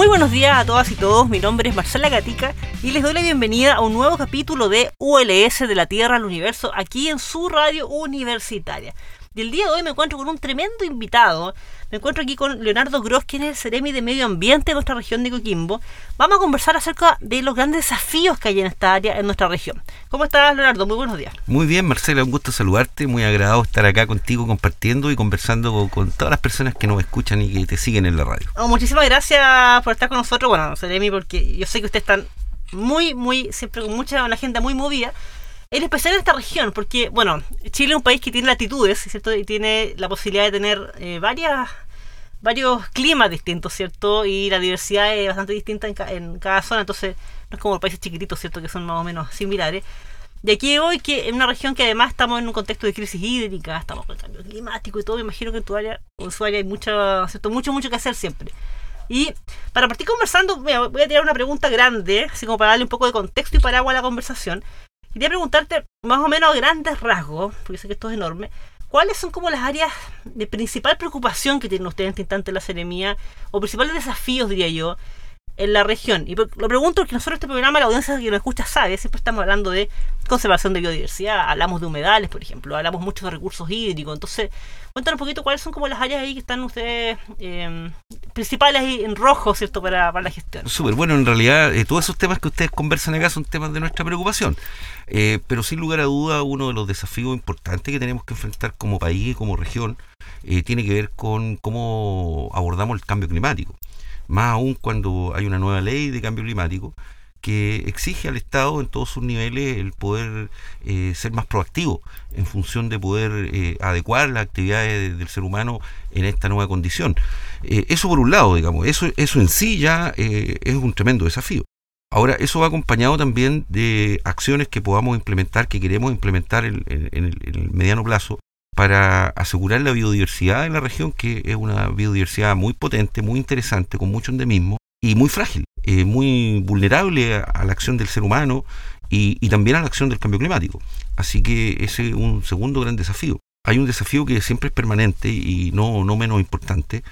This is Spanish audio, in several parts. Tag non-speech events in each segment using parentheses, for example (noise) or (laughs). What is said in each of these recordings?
Muy buenos días a todas y todos, mi nombre es Marcela Gatica y les doy la bienvenida a un nuevo capítulo de ULS de la Tierra al Universo aquí en su radio universitaria. Y el día de hoy me encuentro con un tremendo invitado. Me encuentro aquí con Leonardo Gross, quien es el Ceremi de Medio Ambiente de nuestra región de Coquimbo. Vamos a conversar acerca de los grandes desafíos que hay en esta área, en nuestra región. ¿Cómo estás, Leonardo? Muy buenos días. Muy bien, Marcela, un gusto saludarte. Muy agradado estar acá contigo compartiendo y conversando con, todas las personas que nos escuchan y que te siguen en la radio. Oh, muchísimas gracias por estar con nosotros. Bueno, Ceremi, porque yo sé que ustedes están muy, muy, siempre con mucha, una agenda muy movida en especial en esta región, porque, bueno, Chile es un país que tiene latitudes, ¿cierto? Y tiene la posibilidad de tener eh, varios climas distintos, ¿cierto? Y la diversidad es bastante distinta en, cada zona, entonces no es como países chiquititos, ¿cierto? Que son más o menos similares. De aquí hoy que en una región que además estamos en un contexto de crisis hídrica, estamos con el cambio climático y todo, me imagino que en tu su área hay mucho, mucho, mucho que hacer siempre. Y para partir conversando, voy a tirar una pregunta grande, así como para darle un poco de contexto y paraguas a la conversación. Quería preguntarte, más o menos a grandes rasgos, porque sé que esto es enorme, ¿cuáles son como las áreas de principal preocupación que tienen ustedes en este instante en la seremía, o principales desafíos, diría yo, en la región. Y lo pregunto porque nosotros este programa, la audiencia que nos escucha sabe, siempre estamos hablando de conservación de biodiversidad, hablamos de humedales, por ejemplo, hablamos mucho de recursos hídricos. Entonces, cuéntanos un poquito cuáles son como las áreas ahí que están ustedes eh, principales en rojo, ¿cierto?, para, la gestión. Súper, bueno, en realidad eh, todos esos temas que ustedes conversan acá son temas de nuestra preocupación. Eh, pero sin lugar a duda, uno de los desafíos importantes que tenemos que enfrentar como país y como región tiene que ver con cómo abordamos el cambio climático más aún cuando hay una nueva ley de cambio climático que exige al Estado en todos sus niveles el poder eh, ser más proactivo en función de poder eh, adecuar las actividades del ser humano en esta nueva condición. Eh, eso por un lado, digamos, eso, eso en sí ya es un tremendo desafío. Ahora, eso va acompañado también de acciones que podamos implementar, que queremos implementar en el mediano plazo, para asegurar la biodiversidad en la región, que es una biodiversidad muy potente, muy interesante, con mucho endemismo y muy frágil, eh, muy vulnerable a, la acción del ser humano y, también a la acción del cambio climático. Así que ese es un segundo gran desafío. Hay un desafío que siempre es permanente y no, no menos importante,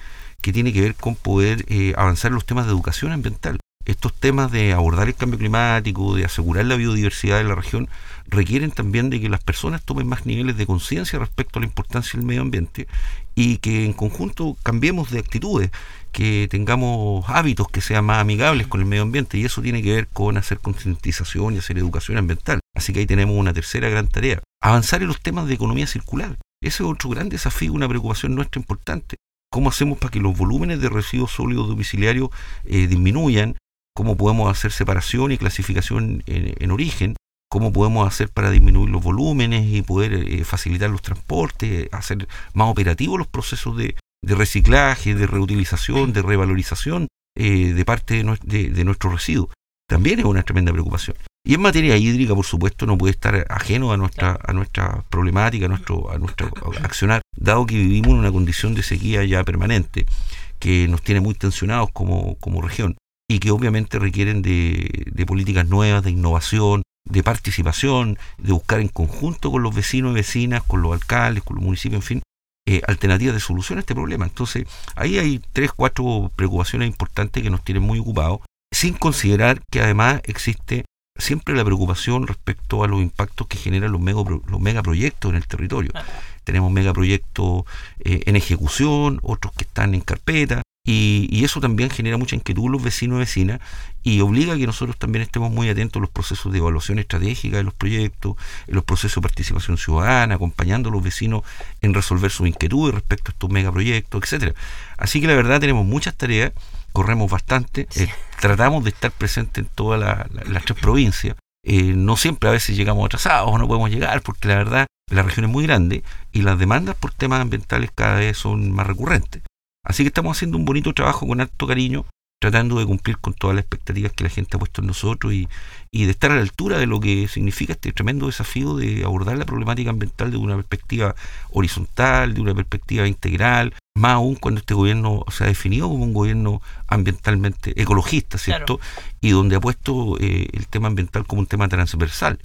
que tiene que ver con poder eh, avanzar en los temas de educación ambiental. Estos temas de abordar el cambio climático, de asegurar la biodiversidad de la región, requieren también de que las personas tomen más niveles de conciencia respecto a la importancia del medio ambiente y que en conjunto cambiemos de actitudes, que tengamos hábitos que sean más amigables con el medio ambiente y eso tiene que ver con hacer concientización y hacer educación ambiental. Así que ahí tenemos una tercera gran tarea. Avanzar en los temas de economía circular. Ese es otro gran desafío, una preocupación nuestra importante. ¿Cómo hacemos para que los volúmenes de residuos sólidos domiciliarios eh, disminuyan? ¿Cómo podemos hacer separación y clasificación en origen? cómo podemos hacer para disminuir los volúmenes y poder eh, facilitar los transportes, hacer más operativos los procesos de, reciclaje, de reutilización, de revalorización eh, de parte de, de, nuestros residuos. También es una tremenda preocupación. Y en materia hídrica, por supuesto, no puede estar ajeno a nuestra, a nuestra problemática, a nuestro, a nuestro (laughs) accionar, dado que vivimos en una condición de sequía ya permanente, que nos tiene muy tensionados como, como región y que obviamente requieren de, de políticas nuevas, de innovación, de participación, de buscar en conjunto con los vecinos y vecinas, con los alcaldes, con los municipios, en fin, eh, alternativas de solución a este problema. Entonces, ahí hay tres, cuatro preocupaciones importantes que nos tienen muy ocupados, sin considerar que además existe siempre la preocupación respecto a los impactos que generan los, los megaproyectos en el territorio. Tenemos megaproyectos eh, en ejecución, otros que están en carpeta, y, eso también genera mucha inquietud en los vecinos y vecinas y obliga a que nosotros también estemos muy atentos a los procesos de evaluación estratégica de los proyectos, en los procesos de participación ciudadana, acompañando a los vecinos en resolver sus inquietudes respecto a estos megaproyectos, etcétera. Así que la verdad tenemos muchas tareas, corremos bastante, eh, tratamos de estar presentes en todas las tres provincias. Eh, no siempre a veces llegamos atrasados o no podemos llegar porque la verdad la región es muy grande y las demandas por temas ambientales cada vez son más recurrentes. Así que estamos haciendo un bonito trabajo con alto cariño, tratando de cumplir con todas las expectativas que la gente ha puesto en nosotros y, de estar a la altura de lo que significa este tremendo desafío de abordar la problemática ambiental de una perspectiva horizontal, de una perspectiva integral, más aún cuando este gobierno se ha definido como un gobierno ambientalmente ecologista, ¿cierto? Y donde ha puesto eh, el tema ambiental como un tema transversal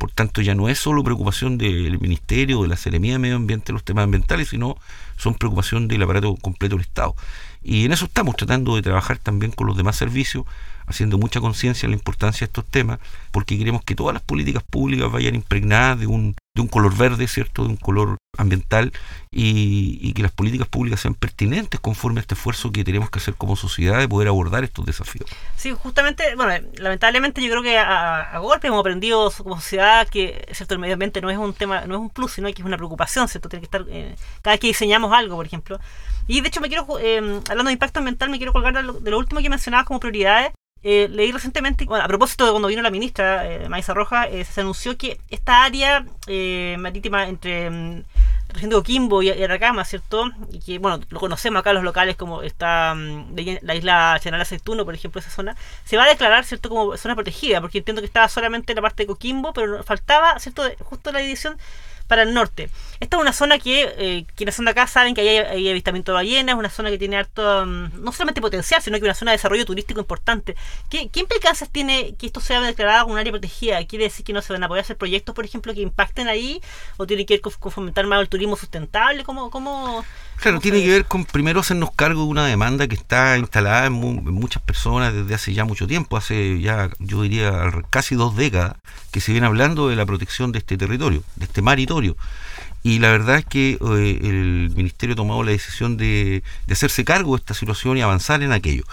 Por tanto, ya no es solo preocupación del Ministerio de la Seremía de Medio Ambiente los temas ambientales, sino son preocupación del aparato completo del Estado. Y en eso estamos tratando de trabajar también con los demás servicios, haciendo mucha conciencia en la importancia de estos temas, porque queremos que todas las políticas públicas vayan impregnadas de un, de un color verde, ¿cierto? De un color ambiental y, que las políticas públicas sean pertinentes conforme a este esfuerzo que tenemos que hacer como sociedad de poder abordar estos desafíos. Sí, justamente, bueno, lamentablemente yo creo que a, golpe hemos aprendido como sociedad que cierto el medio ambiente no es un tema, no es un plus, sino que es una preocupación, ¿cierto? Tiene que estar eh, cada vez que diseñamos algo, por ejemplo. Y de hecho me quiero, eh, hablando de impacto ambiental, me quiero colgar de lo, último que mencionabas como prioridades. Eh, leí recientemente, bueno, a propósito de cuando vino la ministra eh, Maisa Roja, se anunció que esta área marítima entre mm, región de Coquimbo y, Aracama, ¿cierto? Y que, bueno, lo conocemos acá los locales como está mm, la isla General Aceituno, por ejemplo, esa zona, se va a declarar, ¿cierto?, como zona protegida, porque entiendo que estaba solamente la parte de Coquimbo, pero faltaba, ¿cierto?, justo la edición para el norte. Esta es una zona que eh, quienes son de acá saben que hay, hay, avistamiento de ballenas, una zona que tiene harto, mm, no solamente potencial, sino que una zona de desarrollo turístico importante. ¿Qué, ¿Qué, implicancias tiene que esto sea declarado como un área protegida? ¿Quiere decir que no se van a poder hacer proyectos, por ejemplo, que impacten ahí? ¿O tiene que ver con, fomentar más el turismo sustentable? ¿Cómo, cómo, claro, tiene que ver con primero hacernos cargo de una demanda que está instalada en, muchas personas desde hace ya mucho tiempo, hace ya, yo diría, casi dos décadas, que se viene hablando de la protección de este territorio, de este maritorio y la verdad es que eh, el Ministerio ha tomado la decisión de, hacerse cargo de esta situación y avanzar en aquello.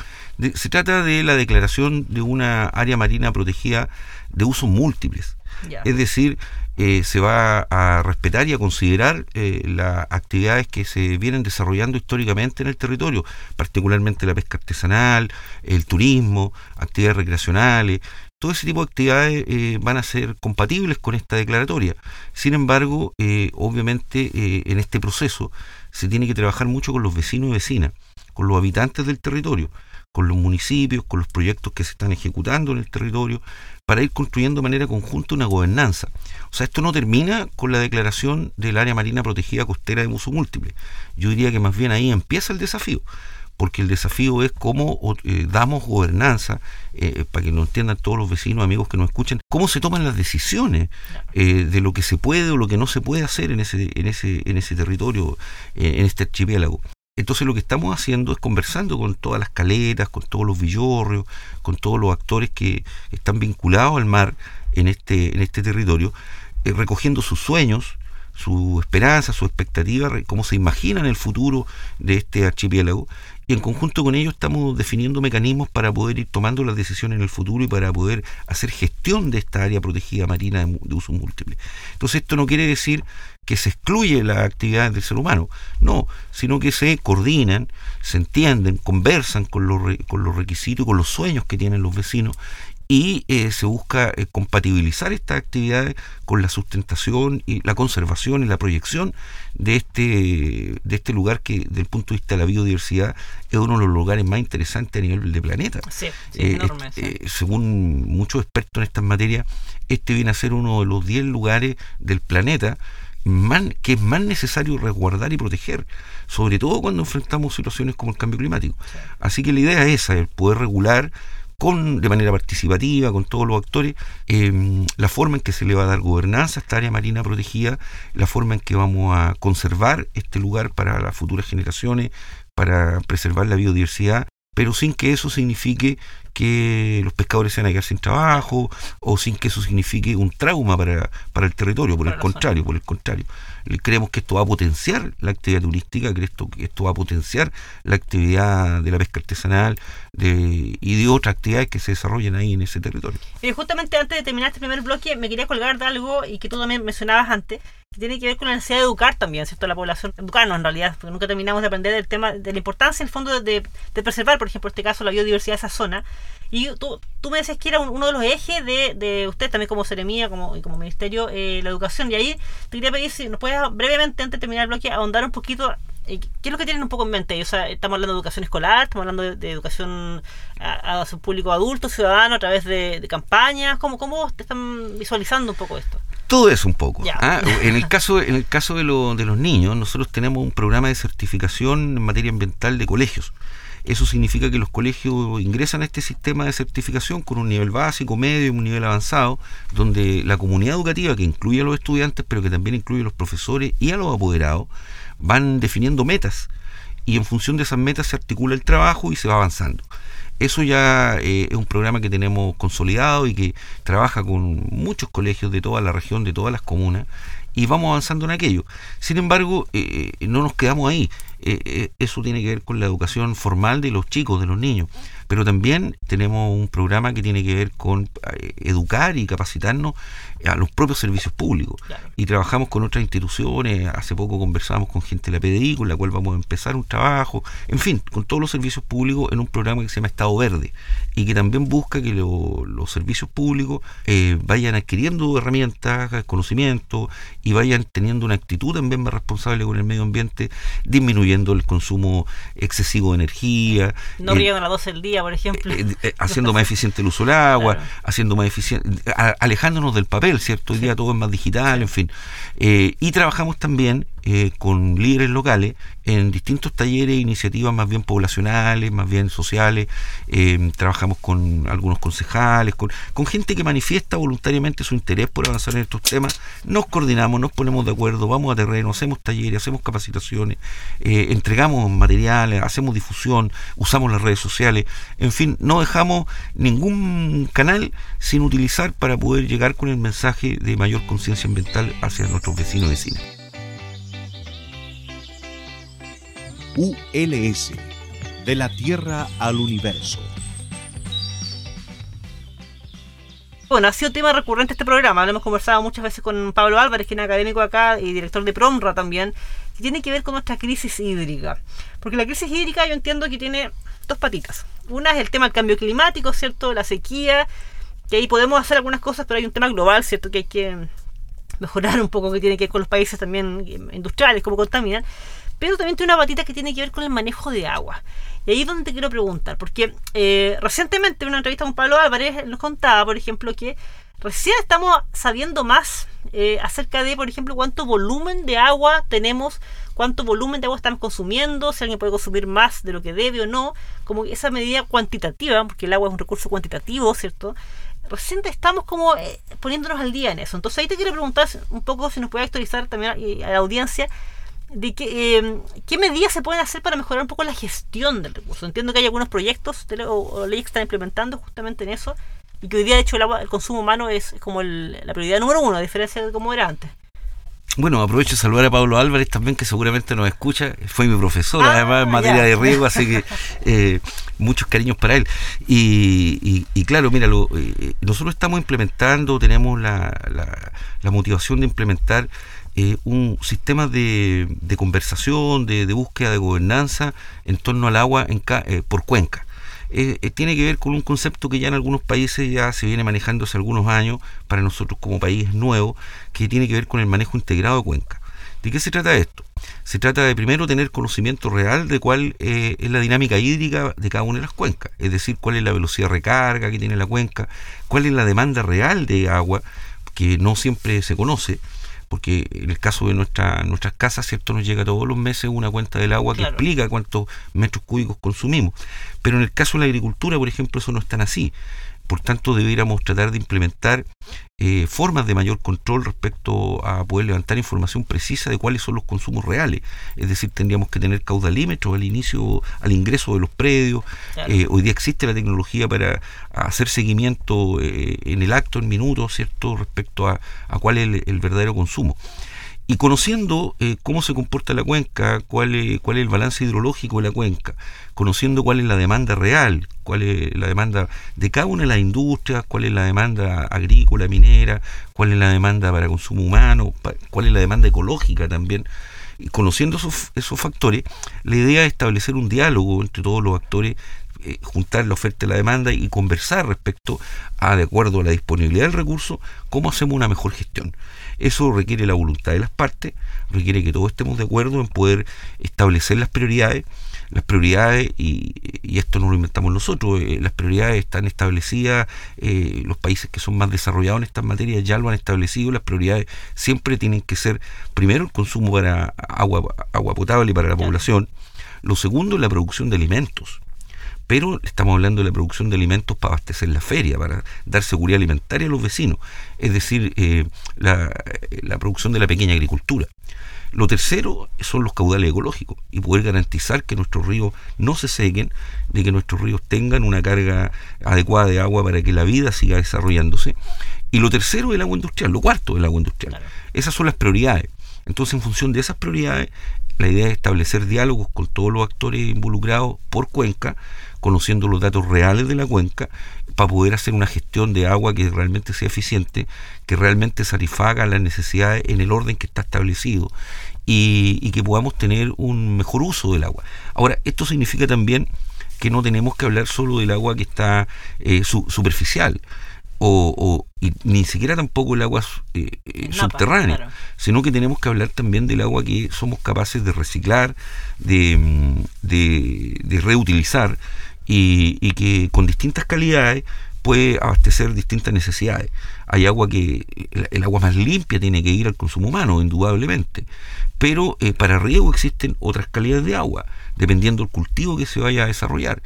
se trata de la declaración de una área marina protegida de usos múltiples. Es decir, eh, se va a respetar y a considerar eh, las actividades que se vienen desarrollando históricamente en el territorio, particularmente la pesca artesanal, el turismo, actividades recreacionales, todo ese tipo de actividades eh, van a ser compatibles con esta declaratoria. Sin embargo, eh, obviamente eh, en este proceso se tiene que trabajar mucho con los vecinos y vecinas, con los habitantes del territorio, con los municipios, con los proyectos que se están ejecutando en el territorio, para ir construyendo de manera conjunta una gobernanza. O sea, esto no termina con la declaración del área marina protegida costera de uso múltiple. Yo diría que más bien ahí empieza el desafío porque el desafío es cómo eh, damos gobernanza, eh, para que lo entiendan todos los vecinos, amigos que nos escuchen, cómo se toman las decisiones eh, de lo que se puede o lo que no se puede hacer en ese, en ese, en ese territorio, en este archipiélago. Entonces lo que estamos haciendo es conversando con todas las caletas, con todos los villorrios, con todos los actores que están vinculados al mar en este, en este territorio, recogiendo sus sueños, su esperanza, su expectativa, cómo se imaginan el futuro de este archipiélago y en conjunto con ello estamos definiendo mecanismos para poder ir tomando las decisiones en el futuro y para poder hacer gestión de esta área protegida marina de, uso múltiple. Entonces esto no quiere decir que se excluye la actividad del ser humano, no, sino que se coordinan, se entienden, conversan con los, con los requisitos, con los sueños que tienen los vecinos y eh, se busca eh, compatibilizar estas actividades con la sustentación y la conservación y la proyección de este, de este lugar que desde el punto de vista de la biodiversidad es uno de los lugares más interesantes a nivel del planeta. Eh, según muchos expertos en estas materias, este viene a ser uno de los 10 lugares del planeta más, que es más necesario resguardar y proteger, sobre todo cuando enfrentamos situaciones como el cambio climático. Así que la idea es esa, el poder regular con, de manera participativa, con todos los actores, em, la forma en que se le va a dar gobernanza a esta área marina protegida, la forma en que vamos a conservar este lugar para las futuras generaciones, para preservar la biodiversidad, pero sin que eso signifique que los pescadores se van a quedar sin trabajo o sin que eso signifique un trauma para, para el territorio, por el contrario, por el contrario. Creemos que esto va a potenciar la actividad turística, que esto, que esto va a potenciar la actividad de la pesca artesanal de, y de otras actividades que se desarrollan ahí en ese territorio. Y justamente antes de terminar este primer bloque, me quería colgar de algo y que tú también mencionabas antes, tiene que ver con la necesidad de educar también, ¿cierto? La población, educarnos en realidad, porque nunca terminamos de aprender del tema, de la importancia en el fondo de, de, preservar, por ejemplo, en este caso, la biodiversidad de esa zona. Y tú, tú me decías que era uno de los ejes de, de usted también como Seremía como, y como Ministerio, eh, la educación. Y ahí te quería pedir si nos puedes brevemente, antes de terminar el bloque, ahondar un poquito eh, ¿Qué es lo que tienen un poco en mente? O sea, estamos hablando de educación escolar, estamos hablando de, educación a, su público adulto, ciudadano, a través de, campañas. ¿Cómo, ¿Cómo están visualizando un poco esto? Todo eso un poco. ¿ah? En el caso, en el caso de, de los niños, nosotros tenemos un programa de certificación en materia ambiental de colegios Eso significa que los colegios ingresan a este sistema de certificación con un nivel básico, medio y un nivel avanzado, donde la comunidad educativa, que incluye a los estudiantes, pero que también incluye a los profesores y a los apoderados, van definiendo metas y en función de esas metas se articula el trabajo y se va avanzando. Eso ya eh, es un programa que tenemos consolidado y que trabaja con muchos colegios de toda la región, de todas las comunas, y vamos avanzando en aquello. Sin embargo, eh, eh, no nos quedamos ahí. eso tiene que ver con la educación formal de los chicos, de los niños. Pero también tenemos un programa que tiene que ver con educar y capacitarnos a los propios servicios públicos. Y trabajamos con otras instituciones, hace poco conversamos con gente de la PDI, con la cual vamos a empezar un trabajo, en fin, con todos los servicios públicos en un programa que se llama Estado Verde y que también busca que los servicios públicos eh, vayan adquiriendo herramientas, conocimiento y vayan teniendo una actitud también más responsable con el medio ambiente, disminuyendo el consumo excesivo de energía. No eh, a las 12 del día, por ejemplo. Eh, haciendo más eficiente el uso del agua, (laughs) haciendo más eficiente, alejándonos del papel ¿cierto? Hoy día todo es más digital, en fin. Eh, y trabajamos también eh, con líderes locales en distintos talleres e iniciativas más bien poblacionales, más bien sociales. Eh, trabajamos con algunos concejales, con, con, gente que manifiesta voluntariamente su interés por avanzar en estos temas. Nos coordinamos, nos ponemos de acuerdo, vamos a terreno, hacemos talleres, hacemos capacitaciones, eh, entregamos materiales, hacemos difusión, usamos las redes sociales. En fin, no dejamos ningún canal sin utilizar para poder llegar con el mensaje de mayor conciencia ambiental hacia nuestros vecinos y vecinas. ULS, de la Tierra al Universo. Bueno, ha sido tema recurrente este programa, lo hemos conversado muchas veces con Pablo Álvarez, que es académico acá y director de PROMRA también, que tiene que ver con nuestra crisis hídrica. Porque la crisis hídrica yo entiendo que tiene dos patitas. Una es el tema del cambio climático, ¿cierto? La sequía, que ahí podemos hacer algunas cosas, pero hay un tema global, ¿cierto? Que hay que mejorar un poco, que tiene que ver con los países también industriales, cómo contaminan pero también tiene una patita que tiene que ver con el manejo de agua. Y ahí es donde te quiero preguntar, porque eh, recientemente en una entrevista con Pablo Álvarez nos contaba, por ejemplo, que recién estamos sabiendo más eh, acerca de, por ejemplo, cuánto volumen de agua tenemos, cuánto volumen de agua estamos consumiendo, si alguien puede consumir más de lo que debe o no, como esa medida cuantitativa, porque el agua es un recurso cuantitativo, ¿cierto? Recién estamos como eh, poniéndonos al día en eso. Entonces ahí te quiero preguntar un poco si nos puede actualizar también a la audiencia de que, eh, qué medidas se pueden hacer para mejorar un poco la gestión del recurso. Entiendo que hay algunos proyectos o, leyes que están implementando justamente en eso y que hoy día de hecho el, agua, el consumo humano es como la prioridad número uno, a diferencia de cómo era antes. Bueno, aprovecho de saludar a Pablo Álvarez también, que seguramente nos escucha. Fue mi profesor, ah, además, en materia de riego, así que (laughs) eh, muchos cariños para él. Y, claro, mira, eh, nosotros estamos implementando, tenemos la, la motivación de implementar eh, un sistema de, conversación, de, búsqueda de gobernanza en torno al agua en, eh, por cuenca. Eh, tiene que ver con un concepto que ya en algunos países ya se viene manejando hace algunos años, para nosotros como país nuevo, que tiene que ver con el manejo integrado de cuenca. ¿De qué se trata esto? Se trata de primero tener conocimiento real de cuál es la dinámica hídrica de cada una de las cuencas, es decir, cuál es la velocidad de recarga que tiene la cuenca, cuál es la demanda real de agua, que no siempre se conoce, porque en el caso de nuestra, nuestras casas, ¿cierto? Nos llega todos los meses una cuenta del agua que explica cuántos metros cúbicos consumimos. Pero en el caso de la agricultura, por ejemplo, eso no es tan así. Por tanto, debiéramos tratar de implementar eh, formas de mayor control respecto a poder levantar información precisa de cuáles son los consumos reales. Es decir, tendríamos que tener caudalímetros al inicio, al ingreso de los predios. Eh, hoy día existe la tecnología para hacer seguimiento eh, en el acto, en minutos, ¿cierto?, respecto a, cuál es el verdadero consumo. Y conociendo eh, cómo se comporta la cuenca, cuál es, cuál es el balance hidrológico de la cuenca, conociendo cuál es la demanda real, cuál es la demanda de cada una de las industrias, cuál es la demanda agrícola, minera, cuál es la demanda para consumo humano, cuál es la demanda ecológica también. Y conociendo esos, esos factores, la idea es establecer un diálogo entre todos los actores eh, juntar la oferta y la demanda y conversar respecto a, de acuerdo a la disponibilidad del recurso, cómo hacemos una mejor gestión. Eso requiere la voluntad de las partes, requiere que todos estemos de acuerdo en poder establecer las prioridades. Las prioridades, y, esto no lo inventamos nosotros, eh, las prioridades están establecidas, eh, los países que son más desarrollados en estas materias ya lo han establecido, las prioridades siempre tienen que ser, primero, el consumo para agua, agua potable para la población, lo segundo, la producción de alimentos pero estamos hablando de la producción de alimentos para abastecer la feria, para dar seguridad alimentaria a los vecinos, es decir, eh, la, la producción de la pequeña agricultura. Lo tercero son los caudales ecológicos y poder garantizar que nuestros ríos no se sequen, de que nuestros ríos tengan una carga adecuada de agua para que la vida siga desarrollándose. Y lo tercero es el agua industrial, lo cuarto es el agua industrial. Esas son las prioridades. Entonces, en función de esas prioridades, la idea es establecer diálogos con todos los actores involucrados por cuenca, conociendo los datos reales de la cuenca, para poder hacer una gestión de agua que realmente sea eficiente, que realmente satisfaga las necesidades en el orden que está establecido y, que podamos tener un mejor uso del agua. Ahora, esto significa también que no tenemos que hablar solo del agua que está eh, superficial o, ni siquiera tampoco el agua eh, eh, subterránea, sino que tenemos que hablar también del agua que somos capaces de reciclar, de, mm, de, reutilizar y, y, que con distintas calidades puede abastecer distintas necesidades. Hay agua que, el, agua más limpia tiene que ir al consumo humano, indudablemente, pero eh, para riego existen otras calidades de agua, dependiendo del cultivo que se vaya a desarrollar.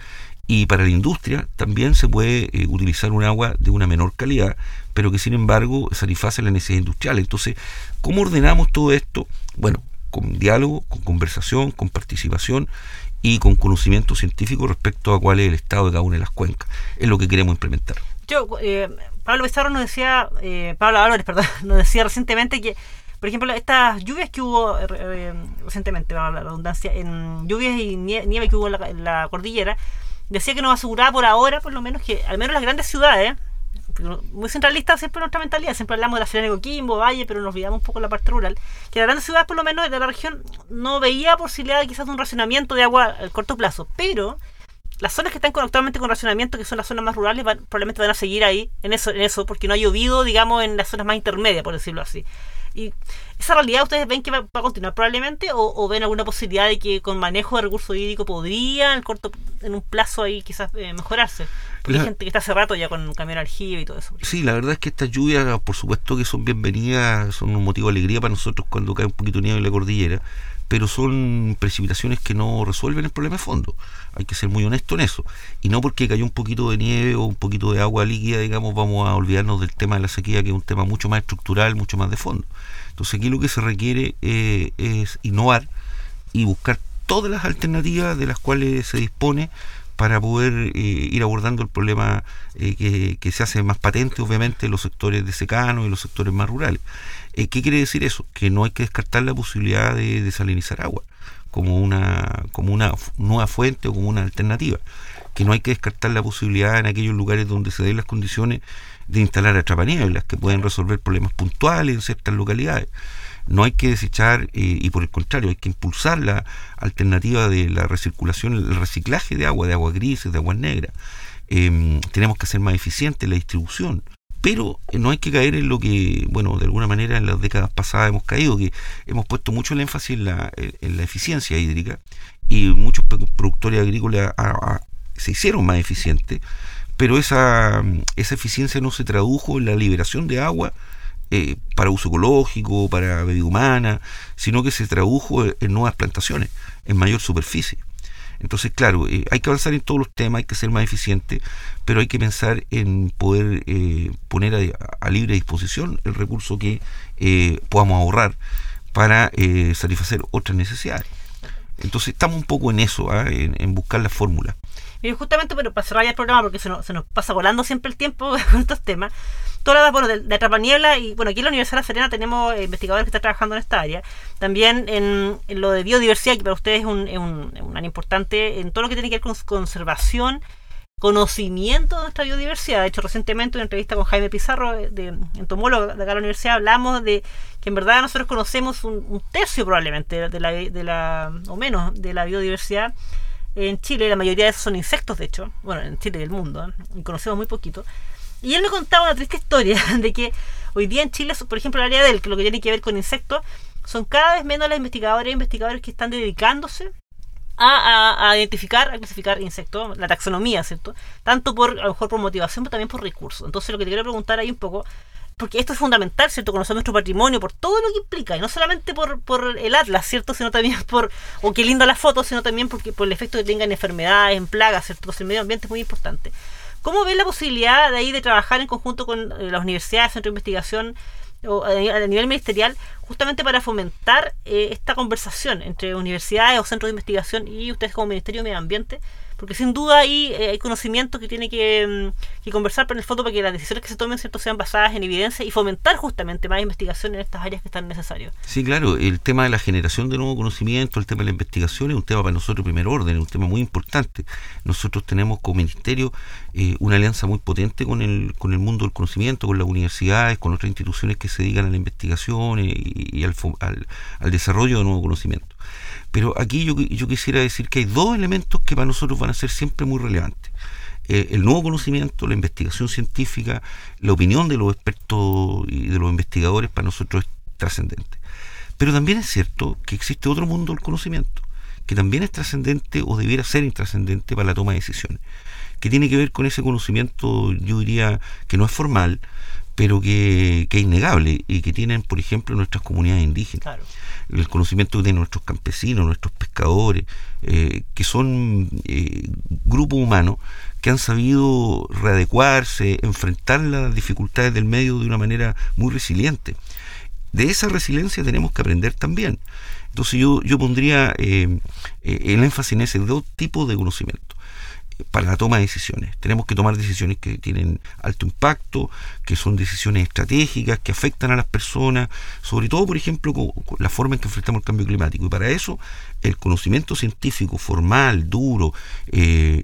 Y para la industria también se puede eh, utilizar un agua de una menor calidad, pero que sin embargo satisface la necesidad industrial. Entonces, ¿cómo ordenamos todo esto? Bueno, con diálogo, con conversación, con participación y con conocimiento científico respecto a cuál es el estado de cada una de las cuencas. Es lo que queremos implementar. Yo, eh, Pablo Pizarro nos decía, eh, Pablo Álvarez, (laughs) perdón, nos decía recientemente que, por ejemplo, estas lluvias que hubo recientemente, la redundancia, en lluvias y nieve que hubo en la cordillera, decía que nos aseguraba por ahora, por lo menos, que al menos las grandes ciudades, muy centralistas siempre nuestra mentalidad, siempre hablamos de la ciudad de Coquimbo, Valle, pero nos olvidamos un poco la parte rural, que las grandes ciudades, por lo menos de la región, no veía posibilidad quizás de un racionamiento de agua a corto plazo, pero las zonas que están actualmente con racionamiento, que son las zonas más rurales, probablemente van a seguir ahí en eso, en eso, porque no ha llovido, digamos, en las zonas más intermedias, por decirlo así. Y esa realidad ustedes ven que va, a continuar probablemente o, ven alguna posibilidad de que con manejo de recursos hídricos podría en corto en un plazo ahí quizás eh, mejorarse. Porque hay gente que está hace rato ya con camión aljibe y todo eso. Sí, la verdad es que estas lluvias, por supuesto que son bienvenidas, son un motivo de alegría para nosotros cuando cae un poquito de nieve en la cordillera, pero son precipitaciones que no resuelven el problema de fondo. Hay que ser muy honesto en eso. Y no porque cayó un poquito de nieve o un poquito de agua líquida, digamos, vamos a olvidarnos del tema de la sequía, que es un tema mucho más estructural, mucho más de fondo. Entonces aquí lo que se requiere eh, es innovar y buscar todas las alternativas de las cuales se dispone para poder eh, ir abordando el problema eh, que, se hace más patente, obviamente, en los sectores de secano y los sectores más rurales. ¿Qué quiere decir eso? Que no hay que descartar la posibilidad de desalinizar agua como una, como una nueva fuente o como una alternativa. Que no hay que descartar la posibilidad en aquellos lugares donde se den las condiciones de instalar atrapanieblas que pueden resolver problemas puntuales en ciertas localidades. No hay que desechar, eh, y por el contrario, hay que impulsar la alternativa de la recirculación, el reciclaje de agua, de agua grises, de aguas negras. Em, tenemos que hacer más eficiente la distribución. Pero eh, no hay que caer en lo que, bueno, de alguna manera en las décadas pasadas hemos caído, que hemos puesto mucho el énfasis en la, en la eficiencia hídrica y muchos productores agrícolas se hicieron más eficientes pero esa, esa eficiencia no se tradujo en la liberación de agua eh, para uso ecológico, para bebida humana, sino que se tradujo en nuevas plantaciones, en mayor superficie. Entonces, claro, eh, hay que avanzar en todos los temas, hay que ser más eficiente, pero hay que pensar en poder eh, poner a, libre disposición el recurso que podamos ahorrar para satisfacer otras necesidades. Entonces, estamos un poco en eso, ¿ah? en buscar la fórmula. Y justamente, pero para cerrar ya el programa, porque se nos, se nos pasa volando siempre el tiempo (laughs) con estos temas, toda la bueno, de, de Niebla y bueno, aquí en la Universidad de La Serena tenemos eh, investigadores que están trabajando en esta área. También en, lo de biodiversidad, que para ustedes es un, es un, área importante, en todo lo que tiene que ver con conservación, conocimiento de nuestra biodiversidad. De hecho, recientemente en una entrevista con Jaime Pizarro, eh, de, entomólogo de acá de la universidad, hablamos de que en verdad nosotros conocemos un, tercio probablemente de la, de la, o menos, de la biodiversidad en Chile, la mayoría de esos son insectos, de hecho, bueno, en Chile y el mundo, ¿eh? conocemos muy poquito. Y él me contaba una triste historia (laughs) de que hoy día en Chile, por ejemplo, el área del que lo que tiene que ver con insectos, son cada vez menos las investigadoras e investigadores que están dedicándose a, identificar, a clasificar insectos, la taxonomía, ¿cierto? Tanto por, a lo mejor por motivación, pero también por recursos. Entonces, lo que te quiero preguntar ahí un poco, porque esto es fundamental, ¿cierto? Conocer nuestro patrimonio por todo lo que implica, y no solamente por, por el atlas, ¿cierto? Sino también (laughs) por, o qué linda la foto, sino también porque por el efecto que tengan enfermedades, en plagas, ¿cierto? Entonces el medio ambiente es muy importante. ¿Cómo ven la posibilidad de ahí de trabajar en conjunto con eh, las universidades, centro de investigación, o a nivel ministerial, justamente para fomentar eh, esta conversación entre universidades o centros de investigación y ustedes como Ministerio de Medio Ambiente? Porque sin duda ahí eh, hay conocimiento que tiene que, mm, que, conversar para el fondo para que las decisiones que se tomen cierto sean basadas en evidencia y fomentar justamente más investigación en estas áreas que están necesarias. Sí, claro, el tema de la generación de nuevo conocimiento, el tema de la investigación es un tema para nosotros de primer orden, es un tema muy importante. Nosotros tenemos como ministerio eh, una alianza muy potente con el, con el mundo del conocimiento, con las universidades, con otras instituciones que se dedican a la investigación eh, y, al, al, al desarrollo de nuevo conocimiento. Pero aquí yo, yo quisiera decir que hay dos elementos que para nosotros van a ser siempre muy relevantes. Eh, el nuevo conocimiento, la investigación científica, la opinión de los expertos y de los investigadores para nosotros es trascendente. Pero también es cierto que existe otro mundo del conocimiento, que también es trascendente o debiera ser intrascendente para la toma de decisiones, que tiene que ver con ese conocimiento, yo diría, que no es formal, pero que, que es innegable y que tienen, por ejemplo, nuestras comunidades indígenas. Claro el conocimiento que tienen nuestros campesinos, nuestros pescadores, eh, que son eh, grupos humanos que han sabido readecuarse, enfrentar las dificultades del medio de una manera muy resiliente. De esa resiliencia tenemos que aprender también. Entonces yo, yo pondría eh, el énfasis en ese dos tipos de conocimiento para la toma de decisiones. Tenemos que tomar decisiones que tienen alto impacto, que son decisiones estratégicas, que afectan a las personas, sobre todo, por ejemplo, con, la forma en que enfrentamos el cambio climático. Y para eso el conocimiento científico formal, duro, eh,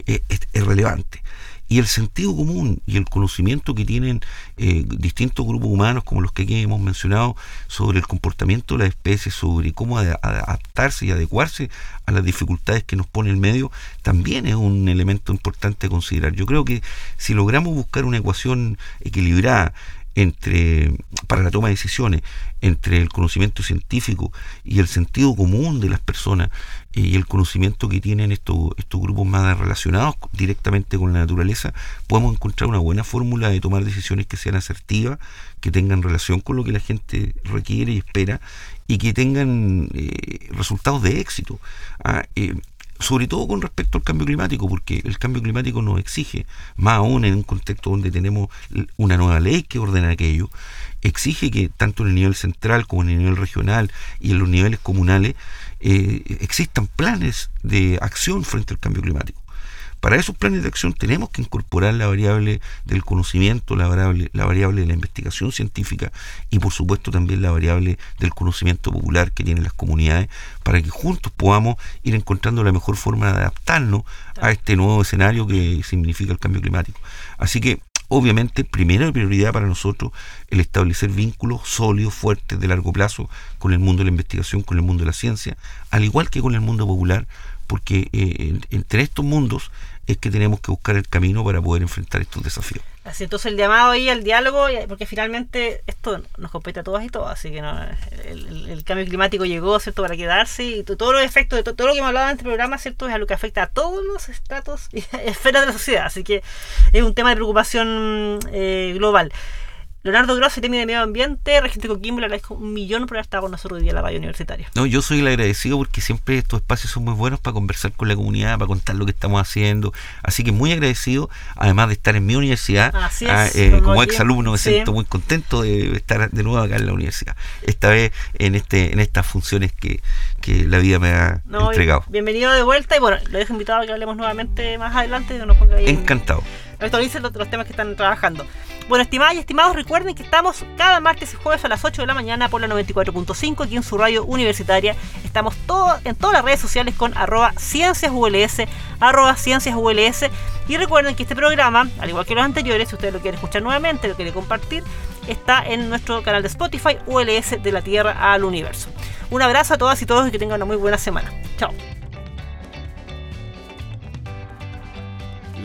es relevante y el sentido común y el conocimiento que tienen eh, distintos grupos humanos como los que aquí hemos mencionado sobre el comportamiento de las especies, sobre cómo adaptarse y adecuarse a las dificultades que nos pone el medio, también es un elemento importante considerar. Yo creo que si logramos buscar una ecuación equilibrada entre para la toma de decisiones entre el conocimiento científico y el sentido común de las personas eh, y el conocimiento que tienen estos, estos grupos más relacionados directamente con la naturaleza, podemos encontrar una buena fórmula de tomar decisiones que sean asertivas, que tengan relación con lo que la gente requiere y espera y que tengan eh, resultados de éxito. Ah, eh, sobre todo con respecto al cambio climático, porque el cambio climático nos exige, más aún en un contexto donde tenemos una nueva ley que ordena aquello, exige que tanto en el nivel central como en el nivel regional y en los niveles comunales eh, existan planes de acción frente al cambio climático. Para esos planes de acción tenemos que incorporar la variable del conocimiento, la variable, la variable de la investigación científica y por supuesto también la variable del conocimiento popular que tienen las comunidades para que juntos podamos ir encontrando la mejor forma de adaptarnos a este nuevo escenario que significa el cambio climático. Así que obviamente, primera prioridad para nosotros el establecer vínculos sólidos, fuertes, de largo plazo con el mundo de la investigación, con el mundo de la ciencia, al igual que con el mundo popular, porque eh, entre estos mundos es que tenemos que buscar el camino para poder enfrentar estos desafíos. Así, entonces el llamado ahí al diálogo, porque finalmente esto nos compete a todas y todos, así que no, el, cambio climático llegó, ¿cierto?, para quedarse y todos los efectos de todo, lo que hemos hablado en este programa, ¿cierto?, es algo que afecta a todos los estratos y (laughs) esferas de la sociedad, así que es un tema de preocupación eh, global. Leonardo Grossi, técnico de medio ambiente, regente Coquimbo, le agradezco un millón por haber estado con nosotros hoy día en la radio universitaria. No, yo soy el agradecido porque siempre estos espacios son muy buenos para conversar con la comunidad, para contar lo que estamos haciendo. Así que muy agradecido, además de estar en mi universidad. Así es, ah, eh, como ex alumno me siento muy contento de estar de nuevo acá en la universidad. Esta vez en este en estas funciones que, que la vida me ha entregado. Bienvenido de vuelta y bueno, lo dejo invitado a que hablemos nuevamente más adelante. Que nos ponga ahí Encantado. Actualicen los, los temas que están trabajando. Bueno, estimadas y estimados, recuerden que estamos cada martes y jueves a las 8 de la mañana por la 94.5 aquí en su radio universitaria. Estamos todo, en todas las redes sociales con arroba cienciasuls, arroba cienciasuls. Y recuerden que este programa, al igual que los anteriores, si usted lo quiere escuchar nuevamente, lo quiere compartir, está en nuestro canal de Spotify ULS de la Tierra al Universo. Un abrazo a todas y todos y que tengan una muy buena semana. Chao.